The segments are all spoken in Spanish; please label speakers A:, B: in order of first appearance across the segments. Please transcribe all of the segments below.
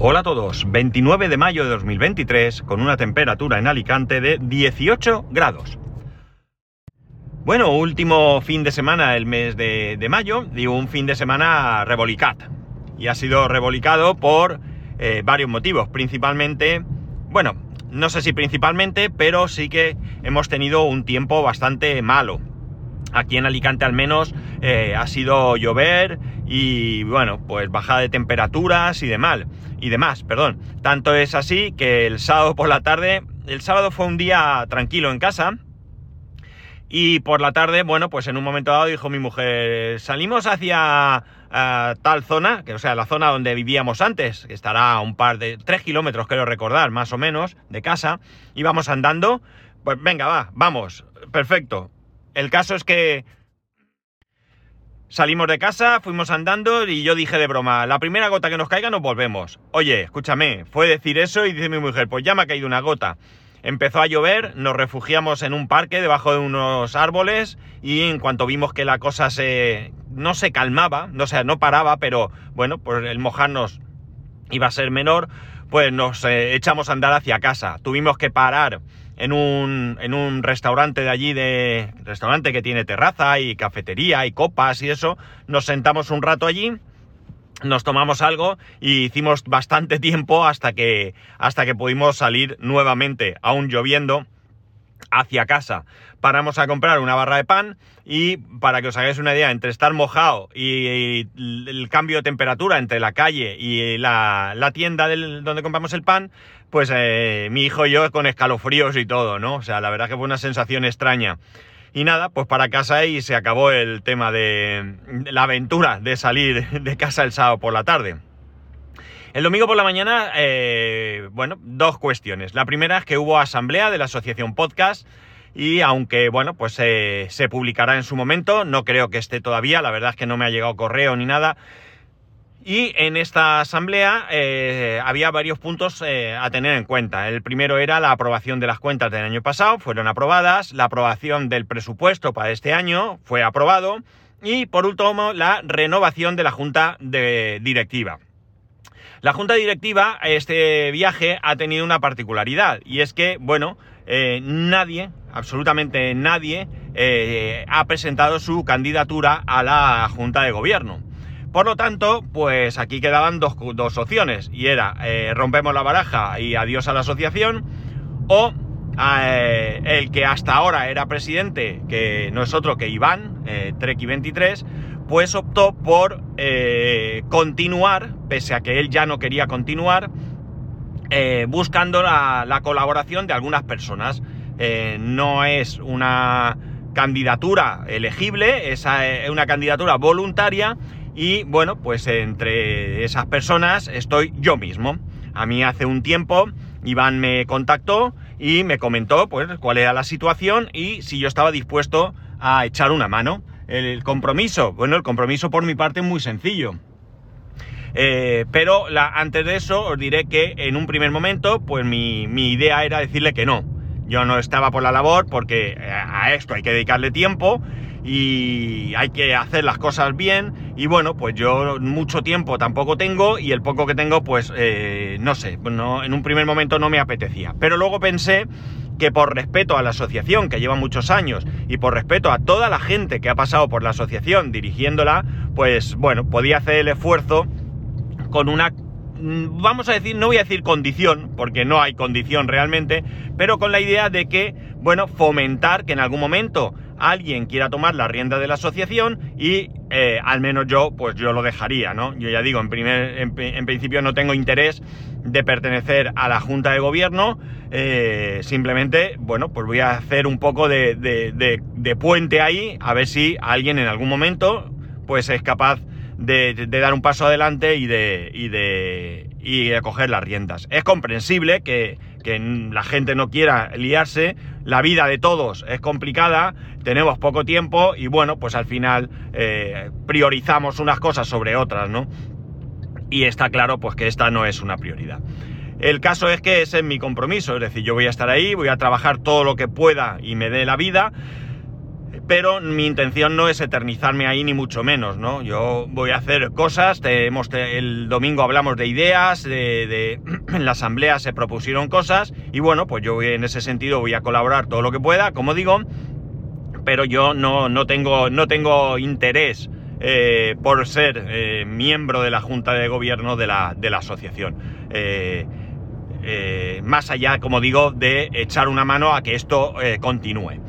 A: Hola a todos, 29 de mayo de 2023 con una temperatura en Alicante de 18 grados. Bueno, último fin de semana el mes de, mayo y un fin de semana rebolicat. Y ha sido revolicado por eh, varios motivos, principalmente, bueno, no sé si principalmente, pero sí que hemos tenido un tiempo bastante malo. Aquí en Alicante al menos eh, ha sido llover y bueno, pues bajada de temperaturas y demás, y demás, perdón. Tanto es así que el sábado por la tarde, el sábado fue un día tranquilo en casa, y por la tarde, bueno, pues en un momento dado dijo mi mujer, salimos hacia eh, tal zona, que o sea, la zona donde vivíamos antes, que estará a un par de, tres kilómetros, quiero recordar, más o menos, de casa, íbamos andando, pues venga, va, vamos, perfecto. El caso es que salimos de casa, fuimos andando y yo dije de broma, la primera gota que nos caiga nos volvemos. Oye, escúchame, fue decir eso y dice mi mujer, pues ya me ha caído una gota. Empezó a llover, nos refugiamos en un parque debajo de unos árboles y en cuanto vimos que la cosa se no se calmaba, no sea, no paraba, pero bueno, pues el mojarnos iba a ser menor, pues nos eh, echamos a andar hacia casa. Tuvimos que parar en un, en un restaurante de allí, de restaurante que tiene terraza y cafetería y copas y eso. Nos sentamos un rato allí nos tomamos algo y hicimos bastante tiempo hasta que, hasta que pudimos salir nuevamente, aún lloviendo, hacia casa. Paramos a comprar una barra de pan y para que os hagáis una idea, entre estar mojado y el cambio de temperatura entre la calle y la, la tienda del, donde compramos el pan, pues eh, mi hijo y yo con escalofríos y todo, ¿no? O sea, la verdad que fue una sensación extraña. Y nada, pues para casa y se acabó el tema de la aventura de salir de casa el sábado por la tarde. El domingo por la mañana, eh, bueno, dos cuestiones. La primera es que hubo asamblea de la Asociación Podcast y aunque, bueno, pues eh, se publicará en su momento, no creo que esté todavía, la verdad es que no me ha llegado correo ni nada, y en esta asamblea eh, había varios puntos eh, a tener en cuenta. El primero era la aprobación de las cuentas del año pasado, fueron aprobadas, la aprobación del presupuesto para este año fue aprobado y por último la renovación de la junta de directiva. La junta directiva, este viaje ha tenido una particularidad y es que, bueno, eh, nadie, absolutamente nadie, ha presentado su candidatura a la junta de gobierno. Por lo tanto, pues aquí quedaban dos, opciones, y era eh, rompemos la baraja y adiós a la asociación, o eh, el que hasta ahora era presidente, que no es otro que Iván, eh, Treki23, pues optó por continuar, pese a que él ya no quería continuar, buscando la, la, colaboración de algunas personas. no es una candidatura elegible, es una candidatura voluntaria y bueno, pues entre esas personas estoy yo mismo. A mí hace un tiempo Iván me contactó y me comentó pues cuál era la situación y si yo estaba dispuesto a echar una mano. El compromiso, bueno, el compromiso por mi parte es muy sencillo. Eh, pero antes de eso os diré que en un primer momento pues mi, mi idea era decirle que no. Yo no estaba por la labor porque a esto hay que dedicarle tiempo y hay que hacer las cosas bien y bueno, pues yo mucho tiempo tampoco tengo y el poco que tengo pues eh, no sé, no, en un primer momento no me apetecía. Pero luego pensé que por respeto a la asociación que lleva muchos años y por respeto a toda la gente que ha pasado por la asociación dirigiéndola, pues bueno, podía hacer el esfuerzo con una mm, vamos a decir, no voy a decir condición, porque no hay condición realmente, pero con la idea de que, bueno, fomentar que en algún momento alguien quiera tomar la rienda de la asociación y eh, al menos yo, pues yo lo dejaría, ¿no? Yo ya digo, en, primer, en, principio no tengo interés de pertenecer a la Junta de Gobierno, eh, simplemente, bueno, pues voy a hacer un poco de, de, puente ahí, a ver si alguien en algún momento, pues es capaz de, dar un paso adelante y de, y de, y de coger las riendas. Es comprensible que, que la gente no quiera liarse, la vida de todos es complicada, tenemos poco tiempo y bueno, pues al final eh, priorizamos unas cosas sobre otras, ¿no? Y está claro pues que esta no es una prioridad. El caso es que ese es mi compromiso, es decir, yo voy a estar ahí, voy a trabajar todo lo que pueda y me dé la vida. pero mi intención no es eternizarme ahí ni mucho menos, ¿no? Yo voy a hacer cosas, el domingo hablamos de ideas, de, en la asamblea se propusieron cosas y bueno, pues yo en ese sentido voy a colaborar todo lo que pueda, como digo, pero yo no, no, tengo, no tengo interés eh, por ser eh, miembro de la Junta de Gobierno de la, de la asociación. Eh, más allá, como digo, de echar una mano a que esto continúe.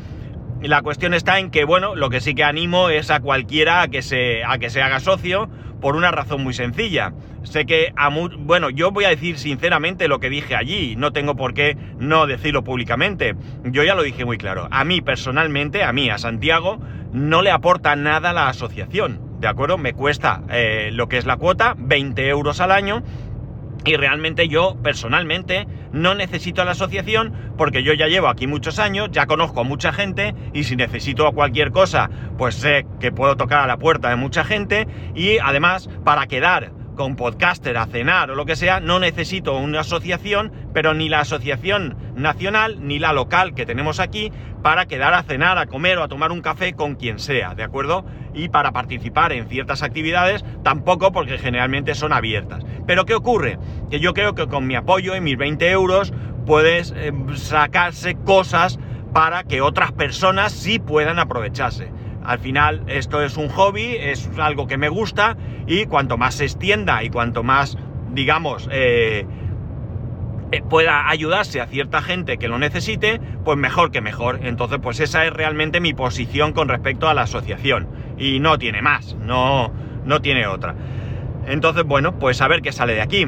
A: La cuestión está en que, bueno, lo que sí que animo es a cualquiera a que se, a que se haga socio por una razón muy sencilla. Sé que, a bueno, yo voy a decir sinceramente lo que dije allí, no tengo por qué no decirlo públicamente. Yo ya lo dije muy claro. A mí personalmente, a mí, a Santiago, no le aporta nada la asociación. ¿De acuerdo? Me cuesta eh, lo que es la cuota, 20 euros al año, y realmente yo, personalmente, no necesito la asociación porque yo ya llevo aquí muchos años, ya conozco a mucha gente y si necesito cualquier cosa, pues sé que puedo tocar a la puerta de mucha gente y además para quedar con podcaster a cenar o lo que sea, no necesito una asociación, pero ni la asociación nacional ni la local que tenemos aquí para quedar a cenar, a comer o a tomar un café con quien sea, ¿de acuerdo? Y para participar en ciertas actividades tampoco porque generalmente son abiertas. Pero ¿qué ocurre? Que yo creo que con mi apoyo y mis 20 euros puedes eh, sacarse cosas para que otras personas sí puedan aprovecharse. Al final esto es un hobby, es algo que me gusta y cuanto más se extienda y cuanto más, digamos, eh, eh, pueda ayudarse a cierta gente que lo necesite, pues mejor que mejor. Entonces, pues esa es realmente mi posición con respecto a la asociación. Y no tiene más, no, no tiene otra. Entonces, bueno, pues a ver qué sale de aquí.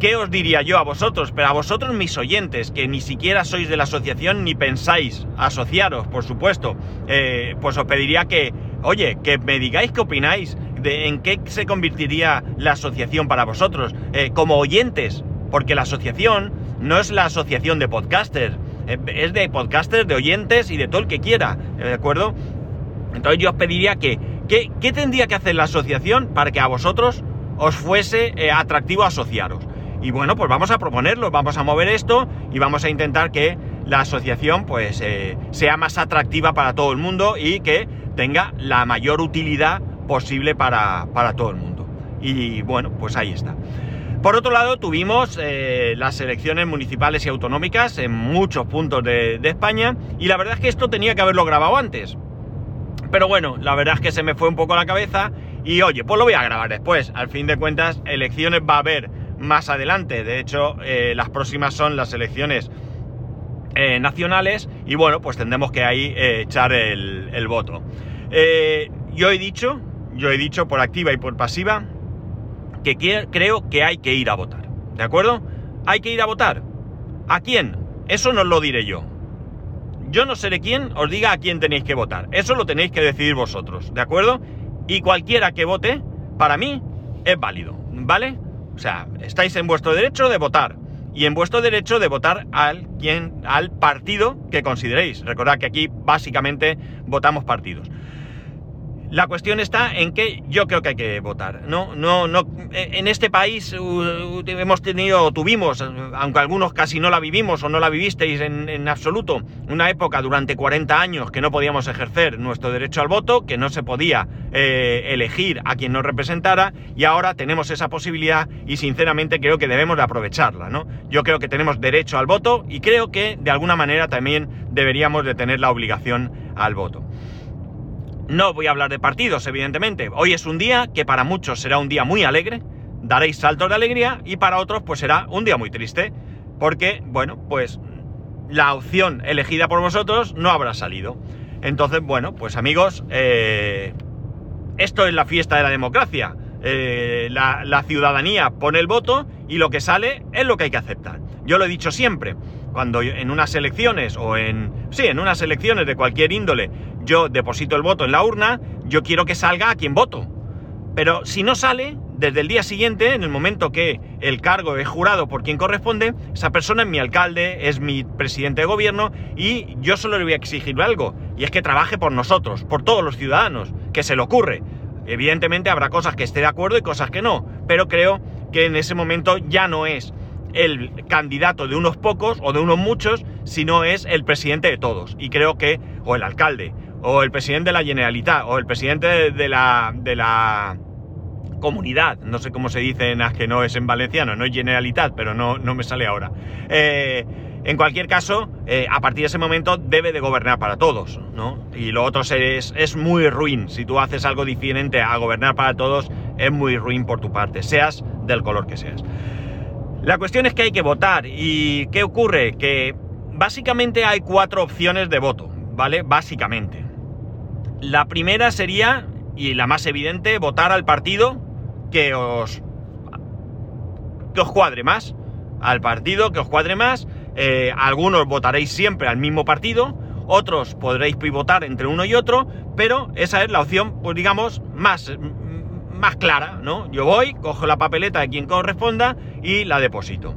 A: ¿Qué os diría yo a vosotros? Pero a vosotros mis oyentes, que ni siquiera sois de la asociación ni pensáis asociaros, por supuesto, eh, pues os pediría que, oye, que me digáis qué opináis, de en qué se convertiría la asociación para vosotros, eh, como oyentes, porque la asociación no es la asociación de podcasters, eh, es de podcasters, de oyentes y de todo el que quiera, ¿de acuerdo? Entonces yo os pediría que, ¿qué tendría que hacer la asociación para que a vosotros os fuese atractivo asociaros? Y bueno, pues vamos a proponerlo, vamos a mover esto y vamos a intentar que la asociación pues eh, sea más atractiva para todo el mundo y que tenga la mayor utilidad posible para, todo el mundo. Y bueno, pues ahí está. Por otro lado, tuvimos eh, las elecciones municipales y autonómicas en muchos puntos de, de, España y la verdad es que esto tenía que haberlo grabado antes. Pero bueno, la verdad es que se me fue un poco la cabeza y oye, pues lo voy a grabar después. Al fin de cuentas, elecciones va a haber más adelante. De hecho, eh, las próximas son las elecciones eh, nacionales y bueno, pues tendremos que ahí eh, echar el, voto. yo he dicho, yo he dicho por activa y por pasiva, que creo que hay que ir a votar. ¿De acuerdo? Hay que ir a votar. ¿A quién? Eso no lo diré yo. Yo no seré quien os diga a quién tenéis que votar. Eso lo tenéis que decidir vosotros, ¿de acuerdo? Y cualquiera que vote, para mí, es válido, ¿vale? O sea, estáis en vuestro derecho de votar y en vuestro derecho de votar al, quien, al partido que consideréis. Recordad que aquí básicamente votamos partidos. La cuestión está en que yo creo que hay que votar. No, no, no. En este país hemos tenido, tuvimos, aunque algunos casi no la vivimos o no la vivisteis en, absoluto, una época durante 40 años que no podíamos ejercer nuestro derecho al voto, que no se podía eh, elegir a quien nos representara, y ahora tenemos esa posibilidad y sinceramente creo que debemos de aprovecharla, ¿no? Yo creo que tenemos derecho al voto y creo que de alguna manera también deberíamos de tener la obligación al voto. No voy a hablar de partidos, evidentemente. Hoy es un día que para muchos será un día muy alegre, daréis saltos de alegría, y para otros pues será un día muy triste, porque, bueno, pues la opción elegida por vosotros no habrá salido. Entonces, bueno, pues amigos, eh, esto es la fiesta de la democracia. Eh, la, la, ciudadanía pone el voto y lo que sale es lo que hay que aceptar. Yo lo he dicho siempre, cuando en unas elecciones o en... Sí, en unas elecciones de cualquier índole yo deposito el voto en la urna, yo quiero que salga a quien voto. Pero si no sale, desde el día siguiente, en el momento que el cargo es jurado por quien corresponde, esa persona es mi alcalde, es mi presidente de gobierno y yo solo le voy a exigir algo, y es que trabaje por nosotros, por todos los ciudadanos, que se le ocurre. Evidentemente habrá cosas que esté de acuerdo y cosas que no, pero creo que en ese momento ya no es el candidato de unos pocos o de unos muchos, sino es el presidente de todos. Y creo que, o el alcalde, o el presidente de la Generalitat, o el presidente de la, de la comunidad, no sé cómo se dice en que no es en valenciano, no es Generalitat, pero no, no me sale ahora. Eh, en cualquier caso, eh, a partir de ese momento debe de gobernar para todos, ¿no? Y lo otro es, es muy ruin. Si tú haces algo diferente a gobernar para todos, es muy ruin por tu parte, seas del color que seas. La cuestión es que hay que votar. ¿Y qué ocurre? Que básicamente hay cuatro opciones de voto, ¿vale? Básicamente. La primera sería, y la más evidente, votar al partido que os, que os cuadre más. Al partido que os cuadre más. Eh, algunos votaréis siempre al mismo partido, otros podréis pivotar entre uno y otro, pero esa es la opción, pues digamos, más, más clara, ¿no? Yo voy, cojo la papeleta de quien corresponda y la deposito.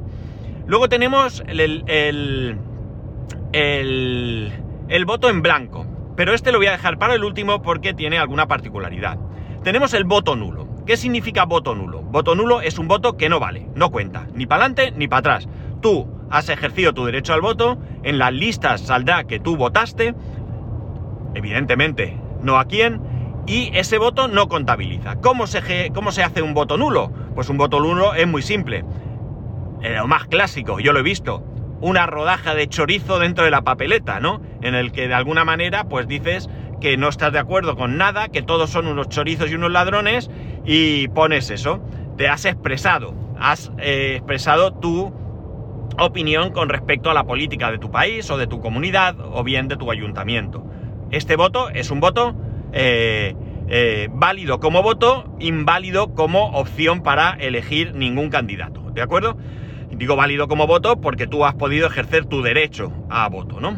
A: Luego tenemos el, el, el, voto en blanco, pero este lo voy a dejar para el último porque tiene alguna particularidad. Tenemos el voto nulo. ¿Qué significa voto nulo? Voto nulo es un voto que no vale, no cuenta, ni para adelante ni para atrás. Tú has ejercido tu derecho al voto, en las listas saldrá que tú votaste, evidentemente no a quién, y ese voto no contabiliza. ¿Cómo se, hace un voto nulo? Pues un voto nulo es muy simple. Eh, lo más clásico, yo lo he visto. Una rodaja de chorizo dentro de la papeleta, ¿no? En el que de alguna manera, pues dices que no estás de acuerdo con nada, que todos son unos chorizos y unos ladrones, y pones eso. Te has expresado, has eh, expresado tu opinión con respecto a la política de tu país o de tu comunidad o bien de tu ayuntamiento. Este voto es un voto eh, eh, válido como voto, inválido como opción para elegir ningún candidato. ¿De acuerdo? Digo válido como voto porque tú has podido ejercer tu derecho a voto, ¿no?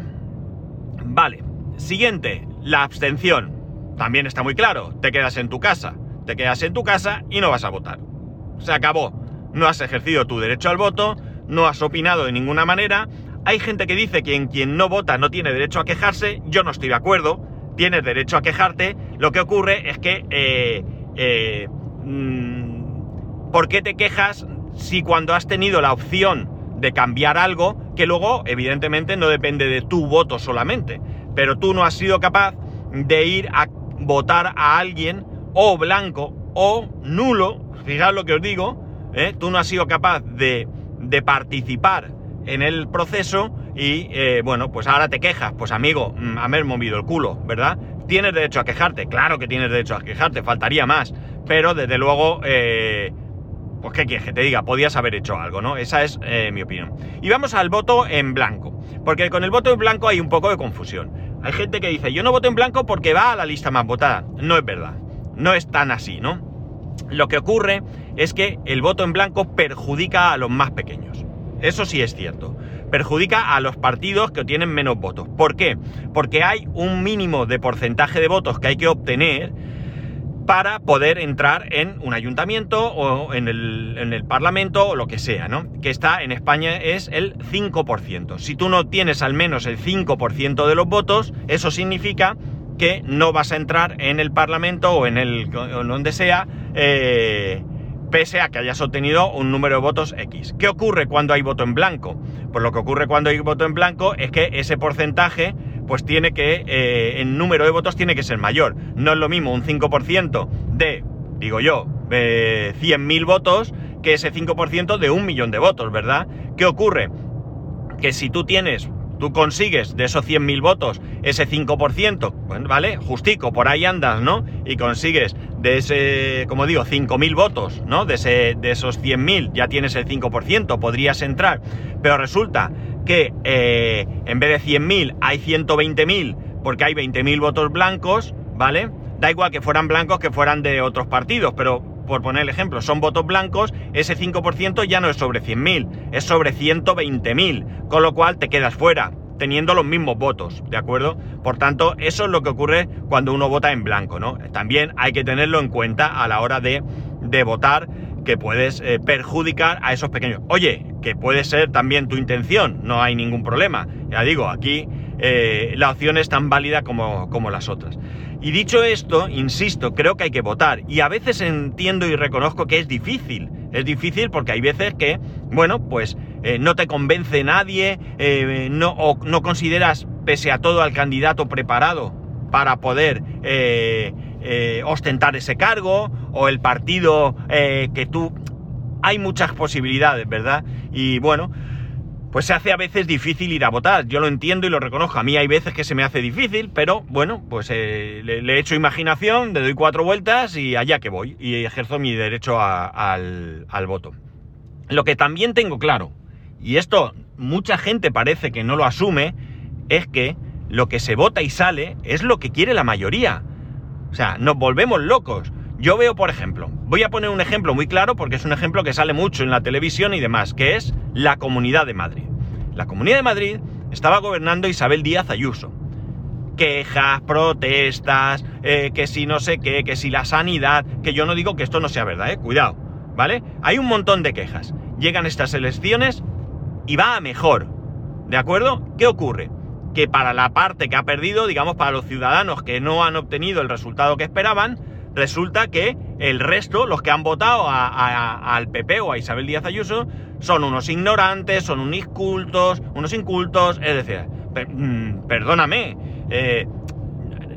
A: Vale. Siguiente, la abstención. También está muy claro. Te quedas en tu casa. Te quedas en tu casa y no vas a votar. Se acabó. No has ejercido tu derecho al voto, no has opinado de ninguna manera. Hay gente que dice que en quien no vota no tiene derecho a quejarse. Yo no estoy de acuerdo tienes derecho a quejarte. Lo que ocurre es que, eh, eh, mm, ¿por qué te quejas si cuando has tenido la opción de cambiar algo, que luego evidentemente no depende de tu voto solamente, pero tú no has sido capaz de ir a votar a alguien o blanco o nulo, fijaos lo que os digo, ¿eh? tú no has sido capaz de, de participar en el proceso y eh, bueno, pues ahora te quejas. Pues amigo, mm, haber movido el culo, ¿verdad? Tienes derecho a quejarte, claro que tienes derecho a quejarte, faltaría más. Pero desde luego, eh, pues qué quieres que te diga, podías haber hecho algo, ¿no? Esa es eh, mi opinión. Y vamos al voto en blanco, porque con el voto en blanco hay un poco de confusión. Hay gente que dice, yo no voto en blanco porque va a la lista más votada. No es verdad, no es tan así, ¿no? Lo que ocurre es que el voto en blanco perjudica a los más pequeños. Eso sí es cierto perjudica a los partidos que tienen menos votos. ¿Por qué? Porque hay un mínimo de porcentaje de votos que hay que obtener para poder entrar en un ayuntamiento o en el, parlamento o lo que sea, ¿no? Que está en España es el 5%. Si tú no tienes al menos el 5% de los votos, eso significa que no vas a entrar en el parlamento o en el donde sea eh, pese a que hayas obtenido un número de votos X. ¿Qué ocurre cuando hay voto en blanco? Pues lo que ocurre cuando hay voto en blanco es que ese porcentaje, pues tiene que, eh, en número de votos tiene que ser mayor. No es lo mismo un 5% de, digo yo, de 100.000 votos que ese 5% de un millón de votos, ¿verdad? ¿Qué ocurre? Que si tú tienes tú consigues de esos 100.000 votos ese 5%, ¿vale? Justico, por ahí andas, ¿no? Y consigues de ese, como digo, 5.000 votos, ¿no? De, ese, de esos 100.000 ya tienes el 5%, podrías entrar, pero resulta que eh, en vez de 100.000 hay 120.000 porque hay 20.000 votos blancos, ¿vale? Da igual que fueran blancos que fueran de otros partidos, pero por poner el ejemplo, son votos blancos, ese 5% ya no es sobre 100.000, es sobre 120.000, con lo cual te quedas fuera, teniendo los mismos votos, ¿de acuerdo? Por tanto, eso es lo que ocurre cuando uno vota en blanco, ¿no? También hay que tenerlo en cuenta a la hora de, votar, que puedes eh, perjudicar a esos pequeños. Oye, que puede ser también tu intención, no hay ningún problema. Ya digo, aquí eh, la opción es tan válida como, como las otras. Y dicho esto, insisto, creo que hay que votar. Y a veces entiendo y reconozco que es difícil. Es difícil porque hay veces que, bueno, pues eh, no te convence nadie, eh, no, o no consideras, pese a todo, al candidato preparado para poder ostentar ese cargo, o el partido que tú... Hay muchas posibilidades, ¿verdad? Y bueno, pues se hace a veces difícil ir a votar. Yo lo entiendo y lo reconozco. A mí hay veces que se me hace difícil, pero bueno, pues le, le, echo imaginación, le doy cuatro vueltas y allá que voy. Y ejerzo mi derecho al, al voto. Lo que también tengo claro, y esto mucha gente parece que no lo asume, es que lo que se vota y sale es lo que quiere la mayoría. O sea, nos volvemos locos. Yo veo, por ejemplo, voy a poner un ejemplo muy claro porque es un ejemplo que sale mucho en la televisión y demás, que es la Comunidad de Madrid. La Comunidad de Madrid estaba gobernando Isabel Díaz Ayuso. Quejas, protestas, eh, que si no sé qué, que si la sanidad, que yo no digo que esto no sea verdad, eh, cuidado, ¿vale? Hay un montón de quejas. Llegan estas elecciones y va a mejor. ¿De acuerdo? ¿Qué ocurre? Que para la parte que ha perdido, digamos, para los ciudadanos que no han obtenido el resultado que esperaban, resulta que el resto, los que han votado al PP o a Isabel Díaz Ayuso, son unos ignorantes, son unos incultos, unos incultos, es decir, mm, perdóname, eh,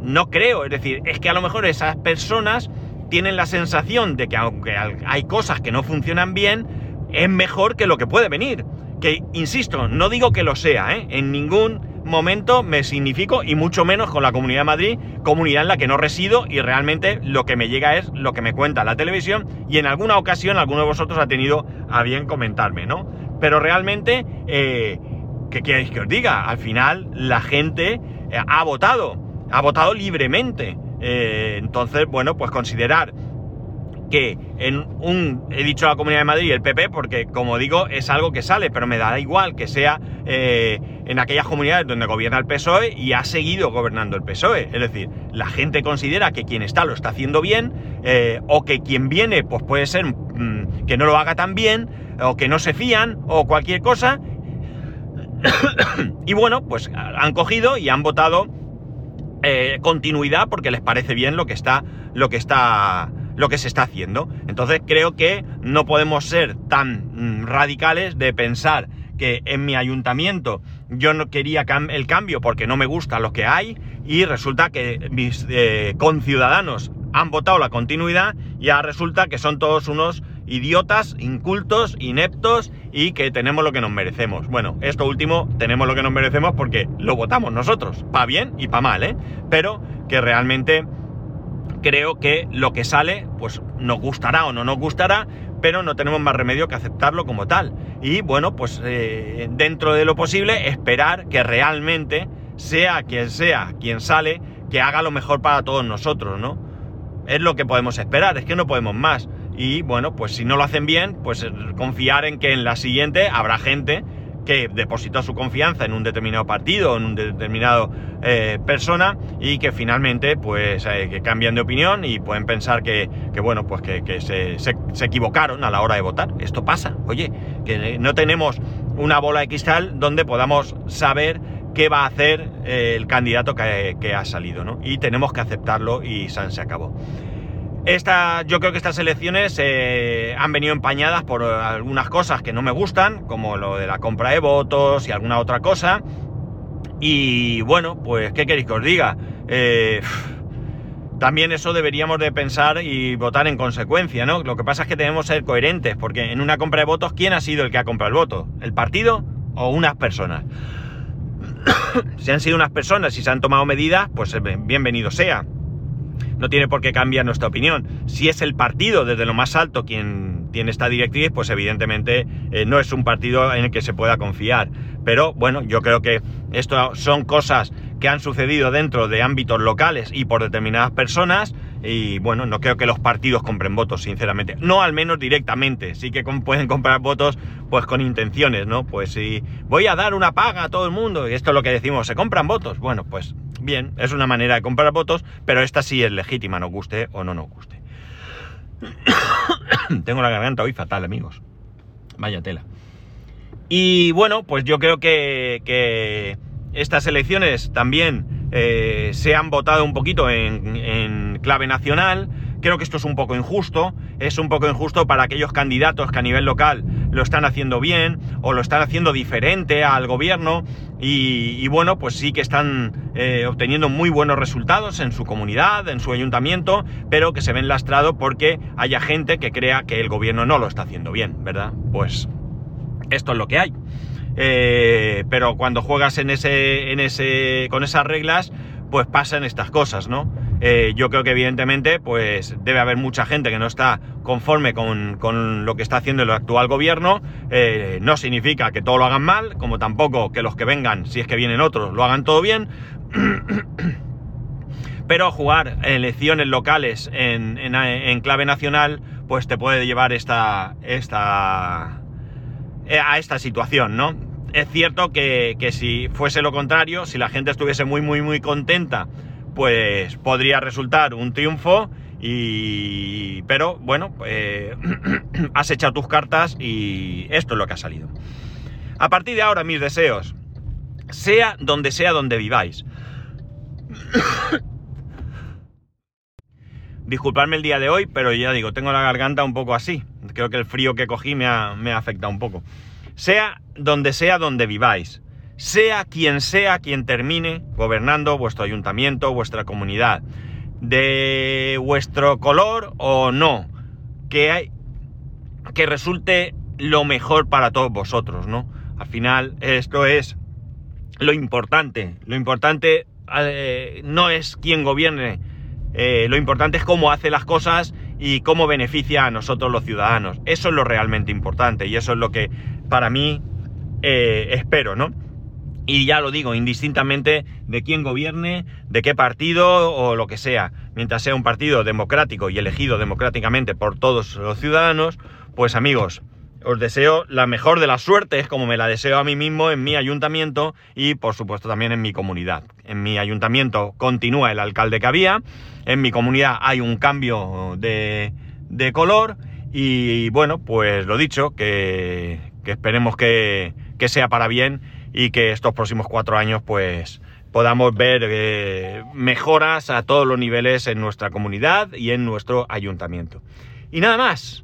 A: no creo, es decir, es que a lo mejor esas personas tienen la sensación de que aunque hay cosas que no funcionan bien, es mejor que lo que puede venir. Que, insisto, no digo que lo sea, ¿eh? En ningún momento me significo, y mucho menos con la Comunidad de Madrid, comunidad en la que no resido y realmente lo que me llega es lo que me cuenta la televisión y en alguna ocasión alguno de vosotros ha tenido a bien comentarme, ¿no? Pero realmente, eh, ¿qué queréis que os diga? Al final la gente eh, ha votado, ha votado libremente. entonces, bueno, pues considerar que en un, he dicho la Comunidad de Madrid y el PP porque como digo es algo que sale, pero me da igual que sea eh, en aquellas comunidades donde gobierna el PSOE y ha seguido gobernando el PSOE. Es decir, la gente considera que quien está lo está haciendo bien eh, o que quien viene pues puede ser mm, que no lo haga tan bien o que no se fían o cualquier cosa. y bueno, pues han cogido y han votado eh, continuidad porque les parece bien lo que está, lo que está lo que se está haciendo. Entonces creo que no podemos ser tan mm, radicales de pensar que en mi ayuntamiento yo no quería el cambio porque no me gusta lo que hay y resulta que mis eh, conciudadanos han votado la continuidad y ahora resulta que son todos unos idiotas, incultos, ineptos y que tenemos lo que nos merecemos. Bueno, esto último tenemos lo que nos merecemos porque lo votamos nosotros, para bien y para mal, ¿eh? Pero que realmente creo que lo que sale, pues nos gustará o no nos gustará, pero no tenemos más remedio que aceptarlo como tal. Y bueno, pues eh, dentro de lo posible, esperar que realmente sea quien sea quien sale, que haga lo mejor para todos nosotros, ¿no? Es lo que podemos esperar, es que no podemos más. Y bueno, pues si no lo hacen bien, pues confiar en que en la siguiente habrá gente que depositó su confianza en un determinado partido, en un determinado eh, persona y que finalmente pues eh, que cambian de opinión y pueden pensar que, bueno, pues que, se, equivocaron a la hora de votar. Esto pasa, oye, que no tenemos una bola de cristal donde podamos saber qué va a hacer eh, el candidato que, que, ha salido, ¿no? Y tenemos que aceptarlo y se acabó yo creo que estas elecciones eh, han venido empañadas por algunas cosas que no me gustan, como lo de la compra de votos y alguna otra cosa. Y bueno, pues, ¿qué queréis que os diga? Eh, también eso deberíamos de pensar y votar en consecuencia, ¿no? Lo que pasa es que tenemos que ser coherentes, porque en una compra de votos, ¿quién ha sido el que ha comprado el voto? ¿El partido o unas personas? si han sido unas personas y se han tomado medidas, pues eh, bienvenido sea no tiene por qué cambiar nuestra opinión. Si es el partido desde lo más alto quien tiene esta directriz, pues evidentemente eh, no es un partido en el que se pueda confiar. Pero bueno, yo creo que esto son cosas que han sucedido dentro de ámbitos locales y por determinadas personas. Y bueno, no creo que los partidos compren votos, sinceramente. No al menos directamente. Sí que pueden comprar votos pues con intenciones, ¿no? Pues si voy a dar una paga a todo el mundo, y esto es lo que decimos, ¿se compran votos? Bueno, pues bien, es una manera de comprar votos, pero esta sí es legítima, nos guste o no nos guste. Tengo la garganta hoy fatal, amigos. Vaya tela. Y bueno, pues yo creo que, estas elecciones también eh, se han votado un poquito en, clave nacional. Creo que esto es un poco injusto, es un poco injusto para aquellos candidatos que a nivel local lo están haciendo bien o lo están haciendo diferente al gobierno y, bueno, pues sí que están eh, obteniendo muy buenos resultados en su comunidad, en su ayuntamiento, pero que se ven lastrados porque haya gente que crea que el gobierno no lo está haciendo bien, ¿verdad? Pues esto es lo que hay. Eh, pero cuando juegas en ese, en ese, con esas reglas, pues pasan estas cosas, ¿no? Eh, yo creo que evidentemente, pues debe haber mucha gente que no está conforme con, lo que está haciendo el actual gobierno. Eh, no significa que todo lo hagan mal, como tampoco que los que vengan, si es que vienen otros, lo hagan todo bien. Pero jugar elecciones locales en, en, clave nacional, pues te puede llevar esta, esta, eh, a esta situación, ¿no? Es cierto que, que si fuese lo contrario, si la gente estuviese muy, muy, muy contenta pues podría resultar un triunfo y... Pero bueno, eh, has echado tus cartas y esto es lo que ha salido. A partir de ahora, mis deseos, sea donde sea donde viváis. Disculpadme el día de hoy, pero ya digo, tengo la garganta un poco así. Creo que el frío que cogí me ha, me ha afectado un poco. Sea donde sea donde viváis sea quien sea quien termine gobernando vuestro ayuntamiento, vuestra comunidad, de vuestro color o no, que, hay, que resulte lo mejor para todos vosotros, ¿no? Al final esto es lo importante, lo importante eh, no es quién gobierne, eh, lo importante es cómo hace las cosas y cómo beneficia a nosotros los ciudadanos. Eso es lo realmente importante y eso es lo que para mí eh, espero, ¿no? Y ya lo digo, indistintamente de quién gobierne, de qué partido o lo que sea, mientras sea un partido democrático y elegido democráticamente por todos los ciudadanos, pues amigos, os deseo la mejor de las suertes, como me la deseo a mí mismo en mi ayuntamiento y por supuesto también en mi comunidad. En mi ayuntamiento continúa el alcalde que había, en mi comunidad hay un cambio de, de color y bueno, pues lo dicho, que, que esperemos que, que sea para bien y que estos próximos cuatro años pues podamos ver eh, mejoras a todos los niveles en nuestra comunidad y en nuestro ayuntamiento. Y nada más.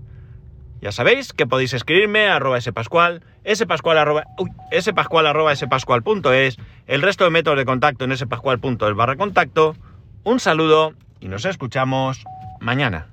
A: Ya sabéis que podéis escribirme a arroba spascual, spascual arroba, spascual.es, el resto de métodos de contacto en spascual.es barra contacto. Un saludo y nos escuchamos mañana.